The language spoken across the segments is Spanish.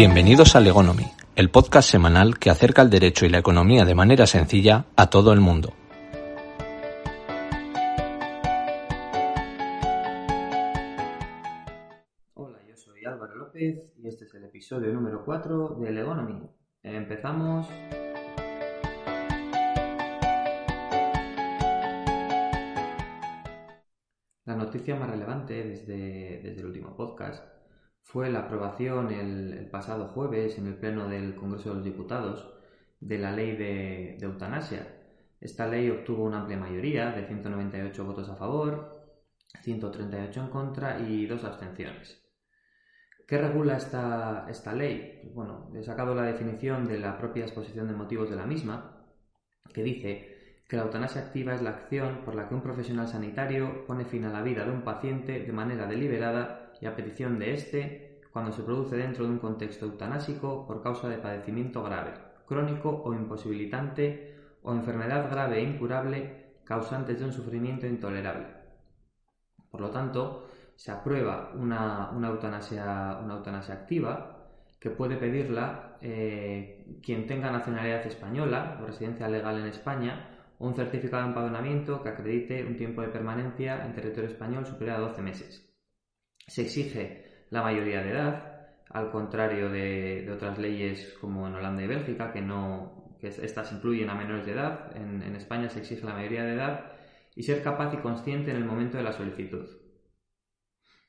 Bienvenidos a Legonomy, el podcast semanal que acerca el derecho y la economía de manera sencilla a todo el mundo. Hola, yo soy Álvaro López y este es el episodio número 4 de Legonomy. Empezamos. La noticia más relevante desde, desde el último podcast fue la aprobación el, pasado jueves en el Pleno del Congreso de los Diputados de la ley de, eutanasia. Esta ley obtuvo una amplia mayoría de 198 votos a favor, 138 en contra y dos abstenciones. ¿Qué regula esta, esta ley? Pues bueno, he sacado la definición de la propia exposición de motivos de la misma, que dice que la eutanasia activa es la acción por la que un profesional sanitario pone fin a la vida de un paciente de manera deliberada y a petición de éste cuando se produce dentro de un contexto eutanásico por causa de padecimiento grave, crónico o imposibilitante o enfermedad grave e incurable causantes de un sufrimiento intolerable. Por lo tanto, se aprueba una, eutanasia, una eutanasia activa que puede pedirla eh, quien tenga nacionalidad española o residencia legal en España o un certificado de empadronamiento que acredite un tiempo de permanencia en territorio español superior a 12 meses. Se exige la mayoría de edad, al contrario de, otras leyes como en Holanda y Bélgica, que no estas incluyen a menores de edad. En, España se exige la mayoría de edad y ser capaz y consciente en el momento de la solicitud.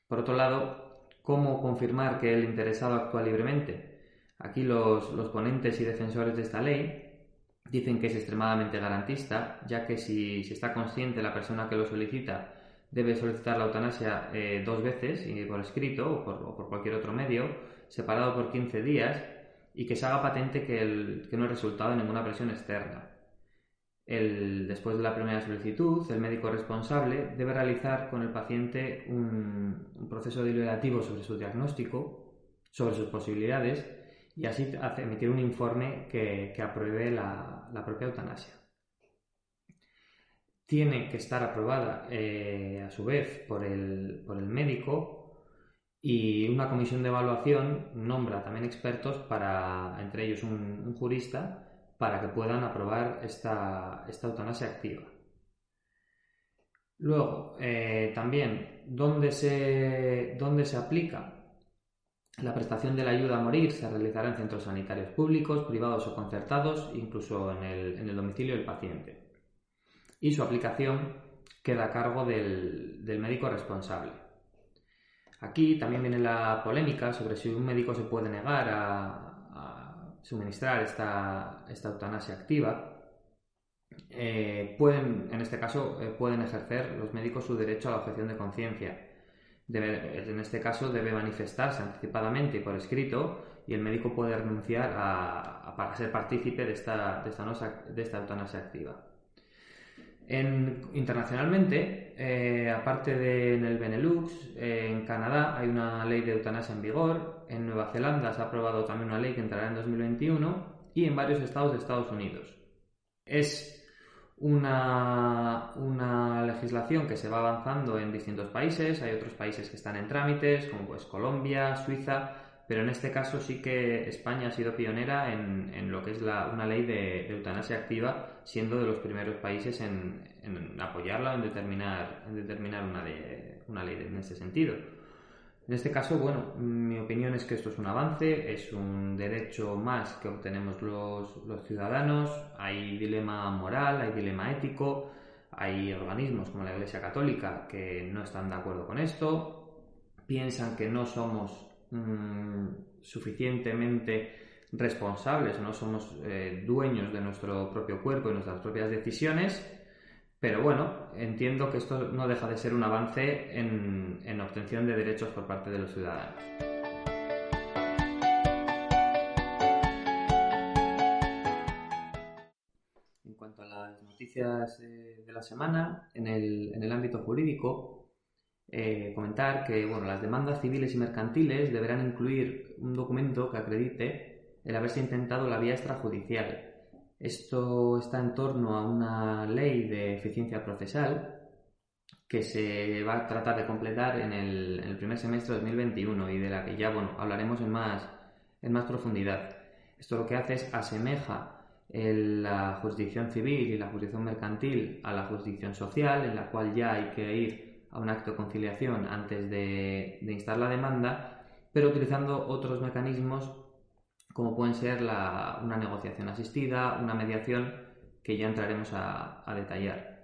Por otro lado, ¿cómo confirmar que el interesado actúa libremente? Aquí los, ponentes y defensores de esta ley dicen que es extremadamente garantista, ya que si, si está consciente la persona que lo solicita debe solicitar la eutanasia eh, dos veces, y por escrito o por, cualquier otro medio, separado por 15 días, y que se haga patente que, no es resultado de ninguna presión externa. Después de la primera solicitud, el médico responsable debe realizar con el paciente un, proceso deliberativo sobre su diagnóstico, sobre sus posibilidades, y así emitir un informe que, apruebe la propia eutanasia tiene que estar aprobada eh, a su vez por el, médico y una comisión de evaluación nombra también expertos para, entre ellos un, jurista, para que puedan aprobar esta, eutanasia activa. Luego, eh, también, ¿dónde se, ¿dónde se aplica? La prestación de la ayuda a morir se realizará en centros sanitarios públicos, privados o concertados, incluso en el, en el domicilio del paciente y su aplicación queda a cargo del, médico responsable. Aquí también viene la polémica sobre si un médico se puede negar a, suministrar esta, eutanasia activa. Eh, pueden, en este caso, eh, pueden ejercer los médicos su derecho a la objeción de conciencia. en este caso debe manifestarse anticipadamente y por escrito y el médico puede renunciar a, ser partícipe de esta, de esta eutanasia activa internacionalmente, eh, aparte de en el Benelux, en Canadá hay una ley de eutanasia en vigor, en Nueva Zelanda se ha aprobado también una ley que entrará en 2021 y en varios estados de Estados Unidos. Es una, una legislación que se va avanzando en distintos países, hay otros países que están en trámites, como pues Colombia, Suiza, pero en este caso sí que España ha sido pionera en, lo que es una ley de, eutanasia activa, siendo de los primeros países en, apoyarla o en determinar, en determinar una, una ley en este sentido. En este caso, bueno, mi opinión es que esto es un avance, es un derecho más que obtenemos los, los ciudadanos, hay dilema moral, hay dilema ético, hay organismos como la Iglesia Católica que no están de acuerdo con esto, piensan que no somos Mm, suficientemente responsables, no somos eh, dueños de nuestro propio cuerpo y nuestras propias decisiones, pero bueno, entiendo que esto no deja de ser un avance en, en obtención de derechos por parte de los ciudadanos. En cuanto a las noticias eh, de la semana, en el, en el ámbito jurídico, eh, comentar que bueno, las demandas civiles y mercantiles deberán incluir un documento que acredite el haberse intentado la vía extrajudicial. Esto está en torno a una ley de eficiencia procesal que se va a tratar de completar en el, primer semestre de 2021 y de la que ya bueno, hablaremos en más, en más profundidad. Esto lo que hace es asemeja la jurisdicción civil y la jurisdicción mercantil a la jurisdicción social, en la cual ya hay que ir a un acto de conciliación antes de, instar la demanda, pero utilizando otros mecanismos como pueden ser una negociación asistida, una mediación que ya entraremos a, detallar.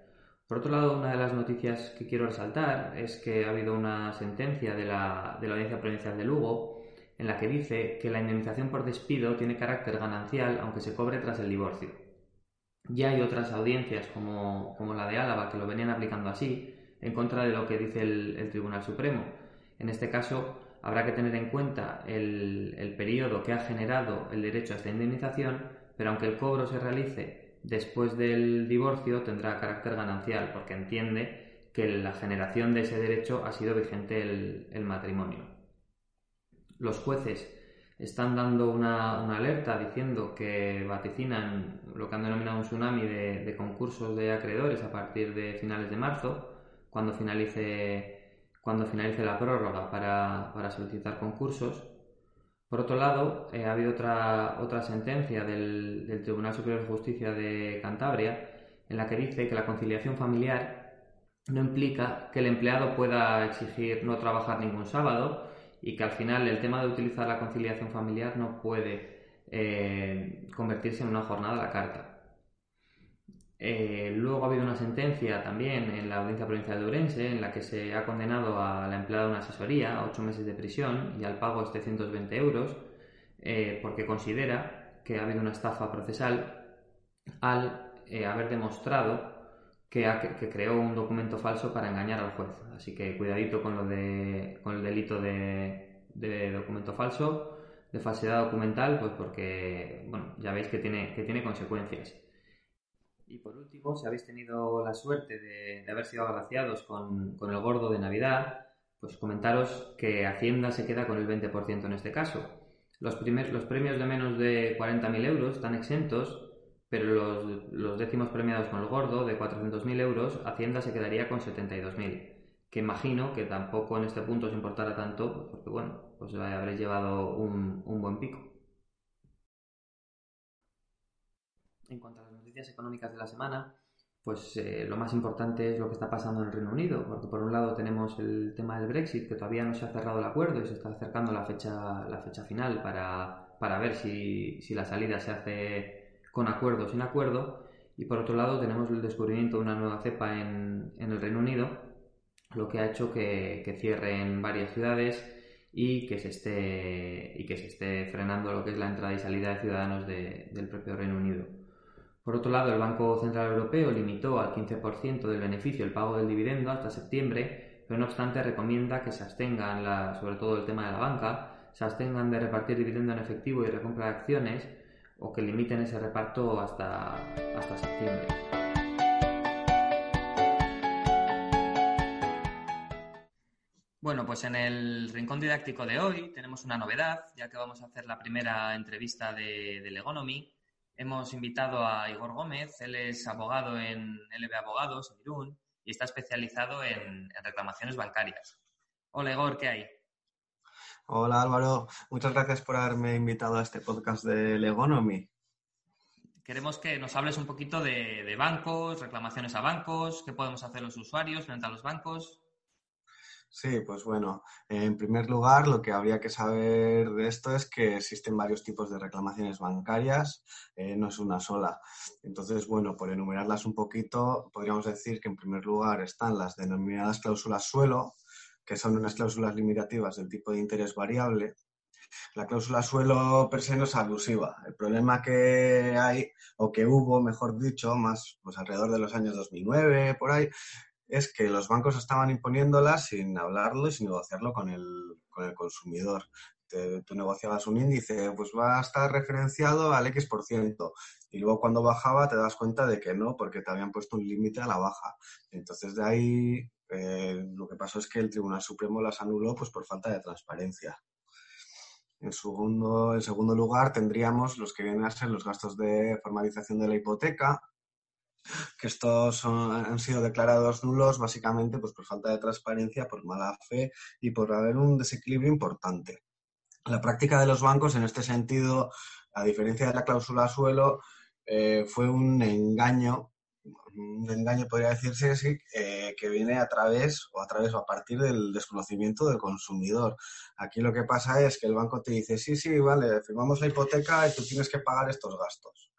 Por otro lado, una de las noticias que quiero resaltar es que ha habido una sentencia de la, Audiencia Provincial de Lugo en la que dice que la indemnización por despido tiene carácter ganancial aunque se cobre tras el divorcio. Ya hay otras audiencias como, la de Álava que lo venían aplicando así, en contra de lo que dice el, Tribunal Supremo. En este caso, habrá que tener en cuenta el, periodo que ha generado el derecho a esta indemnización, pero aunque el cobro se realice después del divorcio, tendrá carácter ganancial, porque entiende que la generación de ese derecho ha sido vigente el matrimonio los jueces están dando una, alerta diciendo que vaticinan lo que han denominado un tsunami de, concursos de acreedores a partir de finales de marzo, cuando finalice, cuando finalice la prórroga para, solicitar concursos. Por otro lado, eh, ha habido otra, otra sentencia del, del Tribunal Superior de Justicia de Cantabria en la que dice que la conciliación familiar no implica que el empleado pueda exigir no trabajar ningún sábado y que al final el tema de utilizar la conciliación familiar no puede eh, convertirse en una jornada a la carta. Eh, luego ha habido una sentencia también en la Audiencia Provincial de Urense en la que se ha condenado a la empleada de una asesoría a ocho meses de prisión y al pago de 720 euros eh, porque considera que ha habido una estafa procesal al haber demostrado que, creó un documento falso para engañar al juez. Así que cuidadito con, lo de, con el delito de, documento falso, de falsedad documental, pues porque, bueno, ya veis que tiene, que tiene consecuencias. Y por último, si habéis tenido la suerte de, haber sido agraciados con, el gordo de Navidad, pues comentaros que Hacienda se queda con el 20% en este caso. Los, primer, los premios de menos de 40.000 euros están exentos pero los, décimos premiados con el gordo de 400.000 euros, Hacienda se quedaría con 72.000, que imagino que tampoco en este punto os importará tanto, porque bueno, pues habréis llevado un, buen pico. En cuanto a las económicas de la semana, pues eh, lo más importante es lo que está pasando en el Reino Unido, porque por un lado tenemos el tema del Brexit, que todavía no se ha cerrado el acuerdo y se está acercando la fecha, la fecha final para, para ver si, si la salida se hace con acuerdo o sin acuerdo. Y por otro lado tenemos el descubrimiento de una nueva cepa en, el Reino Unido, lo que ha hecho que, que cierren varias ciudades y que, se esté, y que se esté frenando lo que es la entrada y salida de ciudadanos del propio Reino Unido. Por otro lado, el Banco Central Europeo limitó al 15% del beneficio el pago del dividendo hasta septiembre, pero no obstante recomienda que se abstengan, sobre todo el tema de la banca, se abstengan de repartir dividendo en efectivo y recompra de acciones, o que limiten ese reparto hasta, hasta septiembre. Bueno, pues en el rincón didáctico de hoy tenemos una novedad, ya que vamos a hacer la primera entrevista de, de Legonomy. Hemos invitado a Igor Gómez, él es abogado en LB Abogados, en Irún, y está especializado en, en reclamaciones bancarias. Hola Igor, ¿qué hay? Hola Álvaro, muchas gracias por haberme invitado a este podcast de Legonomy. Queremos que nos hables un poquito de, bancos, reclamaciones a bancos, qué podemos hacer los usuarios frente a los bancos. Sí, pues bueno, en primer lugar, lo que habría que saber de esto es que existen varios tipos de reclamaciones bancarias, eh, no es una sola. Entonces, bueno, por enumerarlas un poquito, podríamos decir que en primer lugar están las denominadas cláusulas suelo, que son unas cláusulas limitativas del tipo de interés variable. La cláusula suelo per se no es abusiva. El problema que hay, o que hubo, mejor dicho, más pues alrededor de los años 2009, por ahí, es que los bancos estaban imponiéndola sin hablarlo y sin negociarlo con el, con el consumidor. tú negociabas un índice, pues va a estar referenciado al X por ciento. Y luego cuando bajaba te das cuenta de que no, porque te habían puesto un límite a la baja. Entonces de ahí eh, lo que pasó es que el Tribunal Supremo las anuló pues, por falta de transparencia. En segundo, en segundo lugar, tendríamos los que vienen a ser los gastos de formalización de la hipoteca, que estos han sido declarados nulos básicamente pues, por falta de transparencia, por mala fe y por haber un desequilibrio importante. La práctica de los bancos en este sentido, a diferencia de la cláusula suelo, eh, fue un engaño, un engaño podría decirse eh, que viene a través o a través o a partir del desconocimiento del consumidor. Aquí lo que pasa es que el banco te dice, sí, sí, vale, firmamos la hipoteca y tú tienes que pagar estos gastos.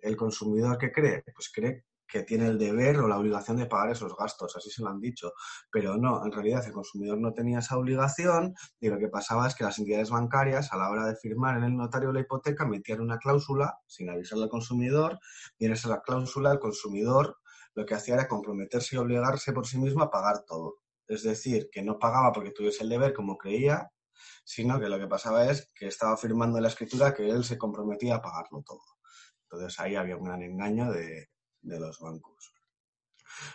El consumidor que cree, pues cree que tiene el deber o la obligación de pagar esos gastos, así se lo han dicho. Pero no, en realidad el consumidor no tenía esa obligación y lo que pasaba es que las entidades bancarias a la hora de firmar en el notario la hipoteca metían una cláusula sin avisarle al consumidor y en esa cláusula el consumidor lo que hacía era comprometerse y obligarse por sí mismo a pagar todo. Es decir, que no pagaba porque tuviese el deber como creía, sino que lo que pasaba es que estaba firmando en la escritura que él se comprometía a pagarlo todo. Entonces ahí había un gran engaño de, de los bancos.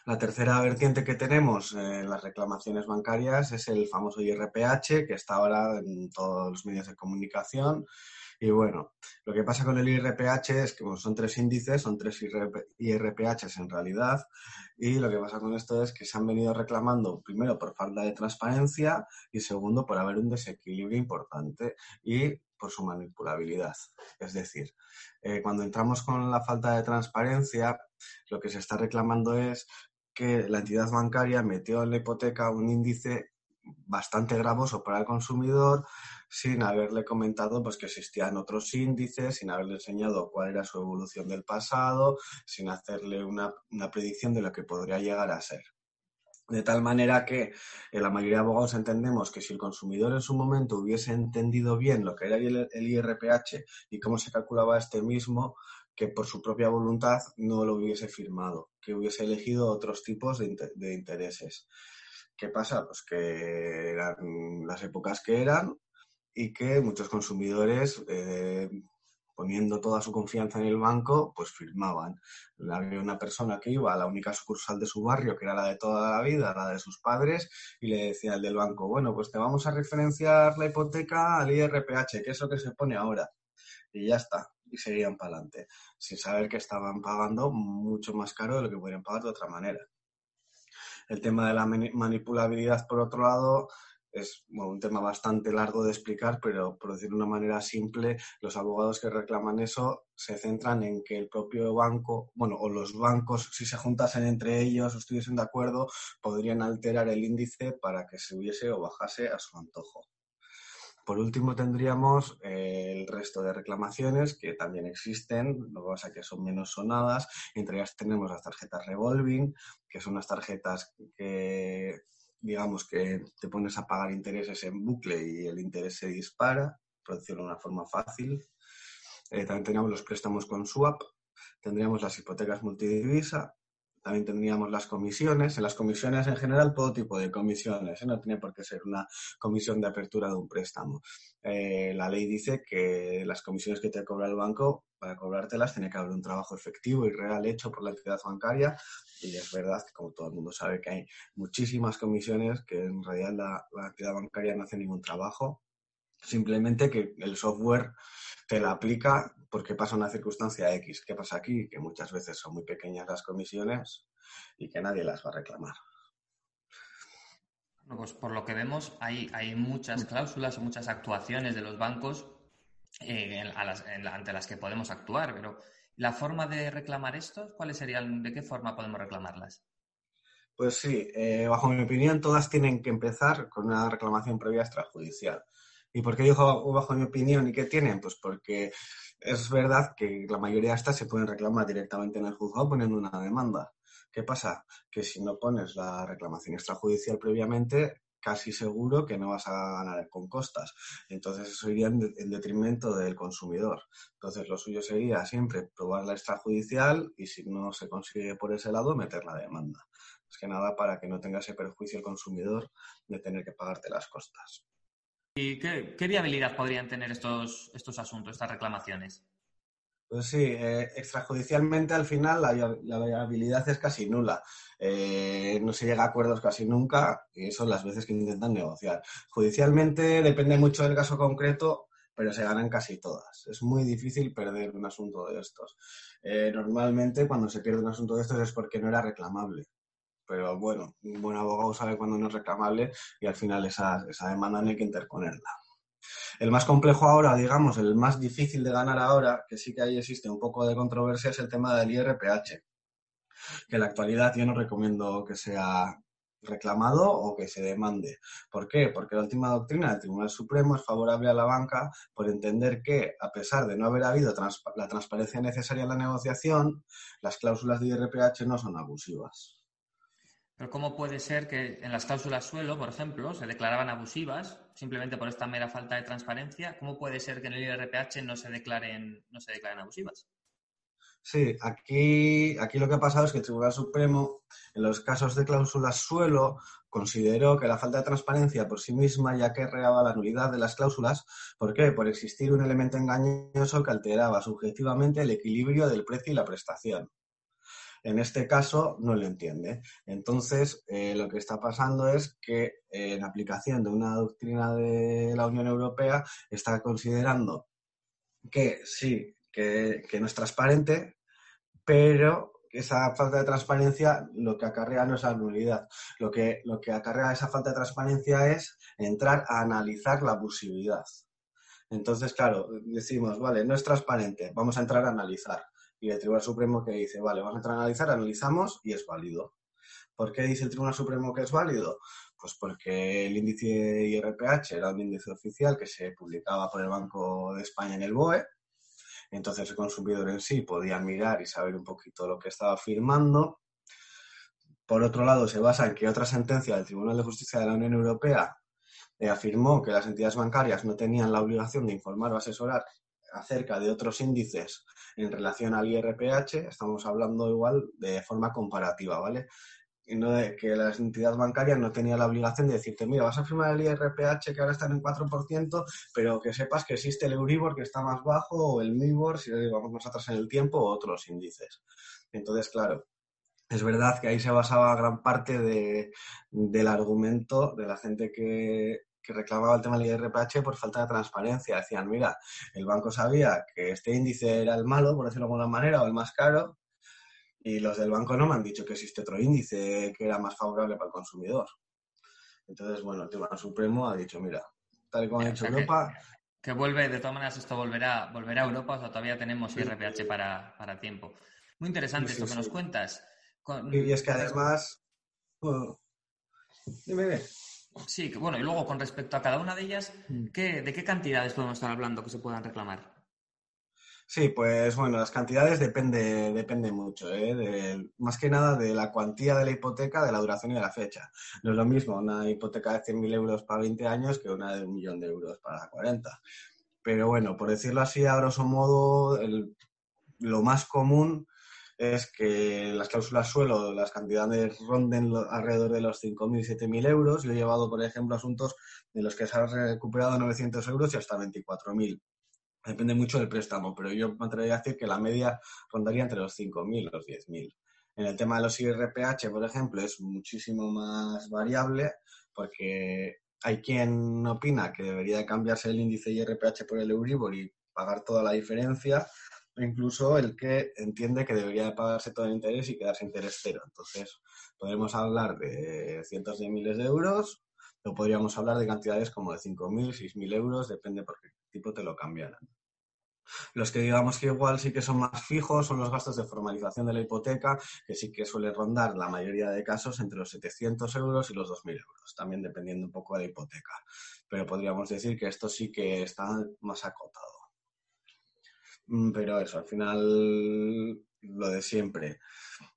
La tercera vertiente que tenemos en las reclamaciones bancarias es el famoso IRPH, que está ahora en todos los medios de comunicación. Y bueno, lo que pasa con el IRPH es que son tres índices, son tres IRPHs en realidad, y lo que pasa con esto es que se han venido reclamando, primero, por falta de transparencia y segundo, por haber un desequilibrio importante. Y su manipulabilidad. Es decir, eh, cuando entramos con la falta de transparencia, lo que se está reclamando es que la entidad bancaria metió en la hipoteca un índice bastante gravoso para el consumidor sin haberle comentado pues, que existían otros índices, sin haberle enseñado cuál era su evolución del pasado, sin hacerle una predicción de lo que podría llegar a ser. De tal manera que en la mayoría de abogados entendemos que si el consumidor en su momento hubiese entendido bien lo que era el, IRPH y cómo se calculaba este mismo, que por su propia voluntad no lo hubiese firmado, que hubiese elegido otros tipos de, intereses. ¿Qué pasa? Pues que eran las épocas que eran y que muchos consumidores eh, poniendo toda su confianza en el banco, pues firmaban. Había una persona que iba a la única sucursal de su barrio, que era la de toda la vida, la de sus padres, y le decía al del banco, bueno, pues te vamos a referenciar la hipoteca al IRPH, que es lo que se pone ahora. Y ya está, y seguían para adelante, sin saber que estaban pagando mucho más caro de lo que podrían pagar de otra manera. El tema de la manipulabilidad, por otro lado, es un tema bastante largo de explicar, pero por decirlo de una manera simple, los abogados que reclaman eso se centran en que el propio banco, bueno, o los bancos, si se juntasen entre ellos o estuviesen de acuerdo, podrían alterar el índice para que subiese o bajase a su antojo. Por último, tendríamos eh, el resto de reclamaciones que también existen, lo que pasa que son menos sonadas. Entre ellas tenemos las tarjetas revolving, que son unas tarjetas que digamos que te pones a pagar intereses en bucle y el interés se dispara, por de una forma fácil. Eh, también tenemos los préstamos con swap, tendríamos las hipotecas multidivisa, también tendríamos las comisiones. En las comisiones en general, todo tipo de comisiones. ¿eh? No tiene por qué ser una comisión de apertura de un préstamo. Eh, la ley dice que las comisiones que te cobra el banco, para cobrártelas, tiene que haber un trabajo efectivo y real hecho por la entidad bancaria. Y es verdad que, como todo el mundo sabe, que hay muchísimas comisiones que en realidad la, la entidad bancaria no hace ningún trabajo. Simplemente que el software te la aplica porque pasa una circunstancia X. ¿Qué pasa aquí? Que muchas veces son muy pequeñas las comisiones y que nadie las va a reclamar. pues por lo que vemos, hay, hay muchas cláusulas o muchas actuaciones de los bancos eh, ante las que podemos actuar, pero ¿la forma de reclamar estos? ¿Cuáles serían? ¿De qué forma podemos reclamarlas? Pues sí, eh, bajo mi opinión, todas tienen que empezar con una reclamación previa extrajudicial. ¿Y por qué digo bajo mi opinión y qué tienen? Pues porque es verdad que la mayoría de estas se pueden reclamar directamente en el juzgado poniendo una demanda. ¿Qué pasa? Que si no pones la reclamación extrajudicial previamente, casi seguro que no vas a ganar con costas. Entonces eso iría en, detrimento del consumidor. Entonces lo suyo sería siempre probar la extrajudicial y si no se consigue por ese lado, meter la demanda. Es que nada para que no tenga ese perjuicio el consumidor de tener que pagarte las costas. ¿Y qué, viabilidad podrían tener estos, estos asuntos, estas reclamaciones? Pues sí, eh, extrajudicialmente al final la, viabilidad es casi nula. Eh, no se llega a acuerdos casi nunca y son las veces que intentan negociar. Judicialmente depende mucho del caso concreto, pero se ganan casi todas. Es muy difícil perder un asunto de estos. Eh, normalmente cuando se pierde un asunto de estos es porque no era reclamable pero bueno, un buen abogado sabe cuándo no es reclamable y al final esa, esa demanda no hay que interponerla. El más complejo ahora, digamos, el más difícil de ganar ahora, que sí que ahí existe un poco de controversia, es el tema del IRPH, que en la actualidad yo no recomiendo que sea reclamado o que se demande. ¿Por qué? Porque la última doctrina del Tribunal Supremo es favorable a la banca por entender que, a pesar de no haber habido la transparencia necesaria en la negociación, las cláusulas de IRPH no son abusivas. Pero ¿cómo puede ser que en las cláusulas suelo, por ejemplo, se declaraban abusivas simplemente por esta mera falta de transparencia? ¿Cómo puede ser que en el IRPH no se declaren, no se declaren abusivas? Sí, aquí, aquí lo que ha pasado es que el Tribunal Supremo, en los casos de cláusulas suelo, consideró que la falta de transparencia por sí misma ya que reaba la nulidad de las cláusulas. ¿Por qué? Por existir un elemento engañoso que alteraba subjetivamente el equilibrio del precio y la prestación. En este caso no lo entiende. Entonces, eh, lo que está pasando es que eh, en aplicación de una doctrina de la Unión Europea está considerando que sí, que, no es transparente, pero esa falta de transparencia lo que acarrea no es la nulidad. Lo que, lo que acarrea esa falta de transparencia es entrar a analizar la abusividad. Entonces, claro, decimos, vale, no es transparente, vamos a entrar a analizar. Y el Tribunal Supremo que dice, vale, vamos a entrar a analizar, analizamos y es válido. ¿Por qué dice el Tribunal Supremo que es válido? Pues porque el índice IRPH era un índice oficial que se publicaba por el Banco de España en el BOE entonces el consumidor en sí podía mirar y saber un poquito lo que estaba firmando. Por otro lado, se basa en que otra sentencia del Tribunal de Justicia de la Unión Europea eh, afirmó que las entidades bancarias no tenían la obligación de informar o asesorar acerca de otros índices en relación al IRPH, estamos hablando igual de forma comparativa, ¿vale? no de que la entidad bancaria no tenía la obligación de decirte, mira, vas a firmar el IRPH que ahora está en un 4%, pero que sepas que existe el Euribor que está más bajo o el MIBOR, si vamos más atrás en el tiempo, o otros índices. Entonces, claro, es verdad que ahí se basaba gran parte del argumento de la gente que, que reclamaba el tema del IRPH por falta de transparencia. Decían, mira, el banco sabía que este índice era el malo, por decirlo de alguna manera, o el más caro, y los del banco no me han dicho que existe otro índice que era más favorable para el consumidor. Entonces, bueno, el Tribunal Supremo ha dicho, mira, tal y como ha dicho Europa... Que, vuelve, de todas maneras, esto volverá, volverá a Europa, o sea, todavía tenemos IRPH para, tiempo. Muy interesante esto que nos cuentas. Y es que además... dime, Sí, bueno, y luego con respecto a cada una de ellas, mm. ¿de qué cantidades podemos estar hablando que se puedan reclamar? Sí, pues bueno, las cantidades depende, depende mucho, ¿eh? más que nada de la cuantía de la hipoteca, de la duración y de la fecha. No es lo mismo una hipoteca de 100.000 euros para 20 años que una de un millón de euros para 40. Pero bueno, por decirlo así, a grosso modo, lo más común es que las cláusulas suelo, las cantidades ronden alrededor de los 5.000 y 7.000 euros. Yo he llevado, por ejemplo, asuntos de los que se han recuperado 900 euros y hasta 24.000. Depende mucho del préstamo, pero yo me atrevería a decir que la media rondaría entre los 5.000 y los 10.000. En el tema de los IRPH, por ejemplo, es muchísimo más variable porque hay quien opina que debería cambiarse el índice IRPH por el Euribor y pagar toda la diferencia, incluso el que entiende que debería de pagarse todo el interés y quedarse interés cero. Entonces, podemos hablar de cientos de miles de euros o podríamos hablar de cantidades como de 5.000, 6.000 euros, depende por qué tipo te lo cambiaran. Los que digamos que igual sí que son más fijos son los gastos de formalización de la hipoteca, que sí que suele rondar la mayoría de casos entre los 700 euros y los 2.000 euros, también dependiendo un poco de la hipoteca. Pero podríamos decir que esto sí que está más acotado. Mm, pero eso, al final, lo de siempre.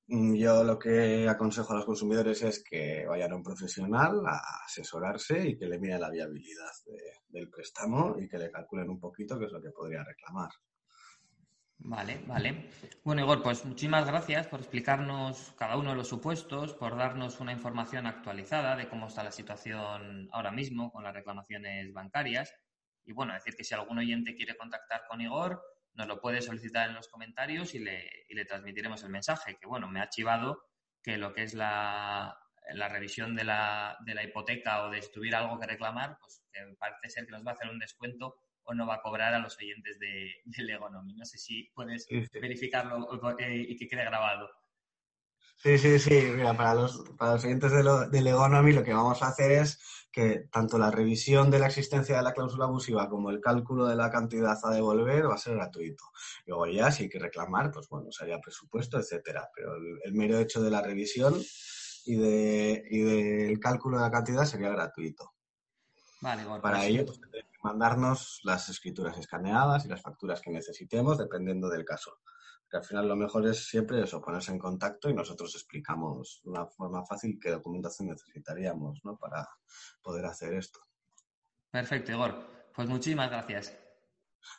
Mm, yo lo que aconsejo a los consumidores es que vayan a un profesional a asesorarse y que le miren la viabilidad del préstamo y que le calculen un poquito qué es lo que podría reclamar. Vale, vale. Bueno, Igor, pues muchísimas gracias por explicarnos cada uno de los supuestos, por darnos una información actualizada de cómo está la situación ahora mismo con las reclamaciones bancarias. Y bueno, decir que si algún oyente quiere contactar con Igor, nos lo puede solicitar en los comentarios y le, le transmitiremos el mensaje, que bueno, me ha chivado que lo que es la, revisión de la, de la, hipoteca o de si tuviera algo que reclamar, pues parece ser que nos va a hacer un descuento o no va a cobrar a los oyentes de, de Legonomy. No sé si puedes verificarlo eh, y que quede grabado. Sí, sí, sí. Mira, para los, para los oyentes de lo, del Economy lo que vamos a hacer es que tanto la revisión de la existencia de la cláusula abusiva como el cálculo de la cantidad a devolver va a ser gratuito. Luego ya, si hay que reclamar, pues bueno, sería presupuesto, etcétera. Pero el, mero hecho de la revisión y, de, y del cálculo de la cantidad sería gratuito. Vale, Para ello, pues, que mandarnos las escrituras escaneadas y las facturas que necesitemos, dependiendo del caso que al final lo mejor es siempre eso, ponerse en contacto y nosotros explicamos de una forma fácil qué documentación necesitaríamos ¿no? para poder hacer esto. Perfecto, Igor. Pues muchísimas gracias.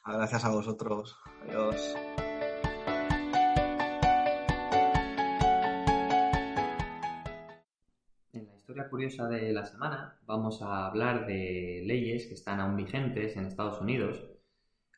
Gracias a vosotros. Adiós. En la historia curiosa de la semana vamos a hablar de leyes que están aún vigentes en Estados Unidos,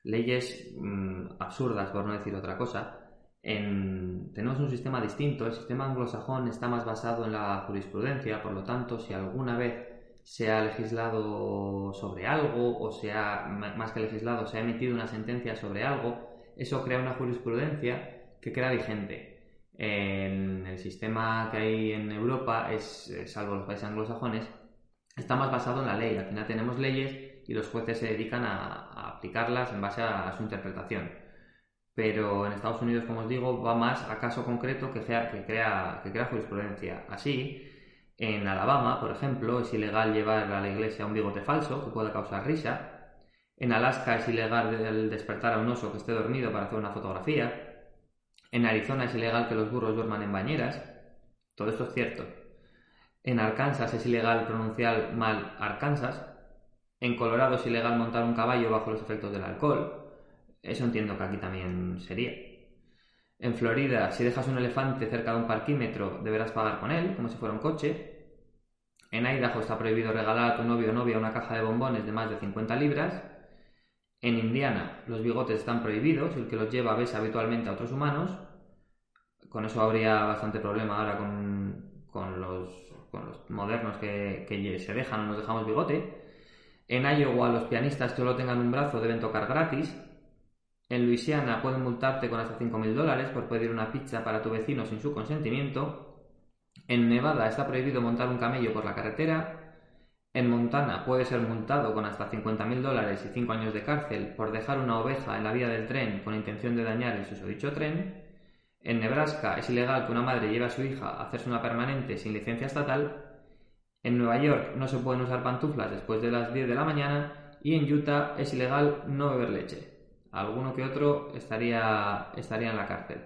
leyes mm, absurdas por no decir otra cosa, tenemos un sistema distinto. El sistema anglosajón está más basado en la jurisprudencia, por lo tanto, si alguna vez se ha legislado sobre algo o se ha, más que legislado, se ha emitido una sentencia sobre algo, eso crea una jurisprudencia que queda vigente. En el sistema que hay en Europa, es, salvo los países anglosajones, está más basado en la ley. Al final tenemos leyes y los jueces se dedican a, aplicarlas en base a su interpretación pero en Estados Unidos, como os digo, va más a caso concreto que, crea, que, crea, que crea jurisprudencia. Así, en Alabama, por ejemplo, es ilegal llevar a la iglesia un bigote falso que pueda causar risa. En Alaska es ilegal despertar a un oso que esté dormido para hacer una fotografía. En Arizona es ilegal que los burros duerman en bañeras. Todo esto es cierto. En Arkansas es ilegal pronunciar mal Arkansas. En Colorado es ilegal montar un caballo bajo los efectos del alcohol. Eso entiendo que aquí también sería. En Florida, si dejas un elefante cerca de un parquímetro, deberás pagar con él, como si fuera un coche. En Idaho está prohibido regalar a tu novio o novia una caja de bombones de más de 50 libras. En Indiana, los bigotes están prohibidos el que los lleva besa habitualmente a otros humanos. Con eso habría bastante problema ahora con, los, modernos que, que se dejan o nos dejamos bigote. En Iowa, los pianistas que solo tengan un brazo deben tocar gratis. En Luisiana pueden multarte con hasta 5.000 dólares por pedir una pizza para tu vecino sin su consentimiento. En Nevada está prohibido montar un camello por la carretera. En Montana puede ser multado con hasta 50.000 dólares y 5 años de cárcel por dejar una oveja en la vía del tren con intención de dañar el susodicho tren. En Nebraska es ilegal que una madre lleve a su hija a hacerse una permanente sin licencia estatal. En Nueva York no se pueden usar pantuflas después de las 10 de la mañana. Y en Utah es ilegal no beber leche alguno que otro estaría, estaría en la cárcel.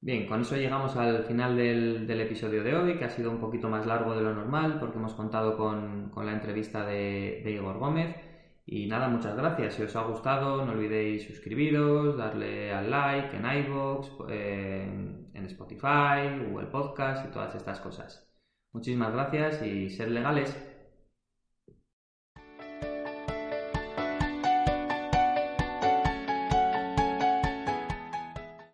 Bien, con eso llegamos al final del, episodio de hoy, que ha sido un poquito más largo de lo normal, porque hemos contado con, la entrevista de, Igor Gómez. Y nada, muchas gracias. Si os ha gustado, no olvidéis suscribiros, darle al like en iVoox, en, Spotify, Google Podcast y todas estas cosas. Muchísimas gracias y sed legales.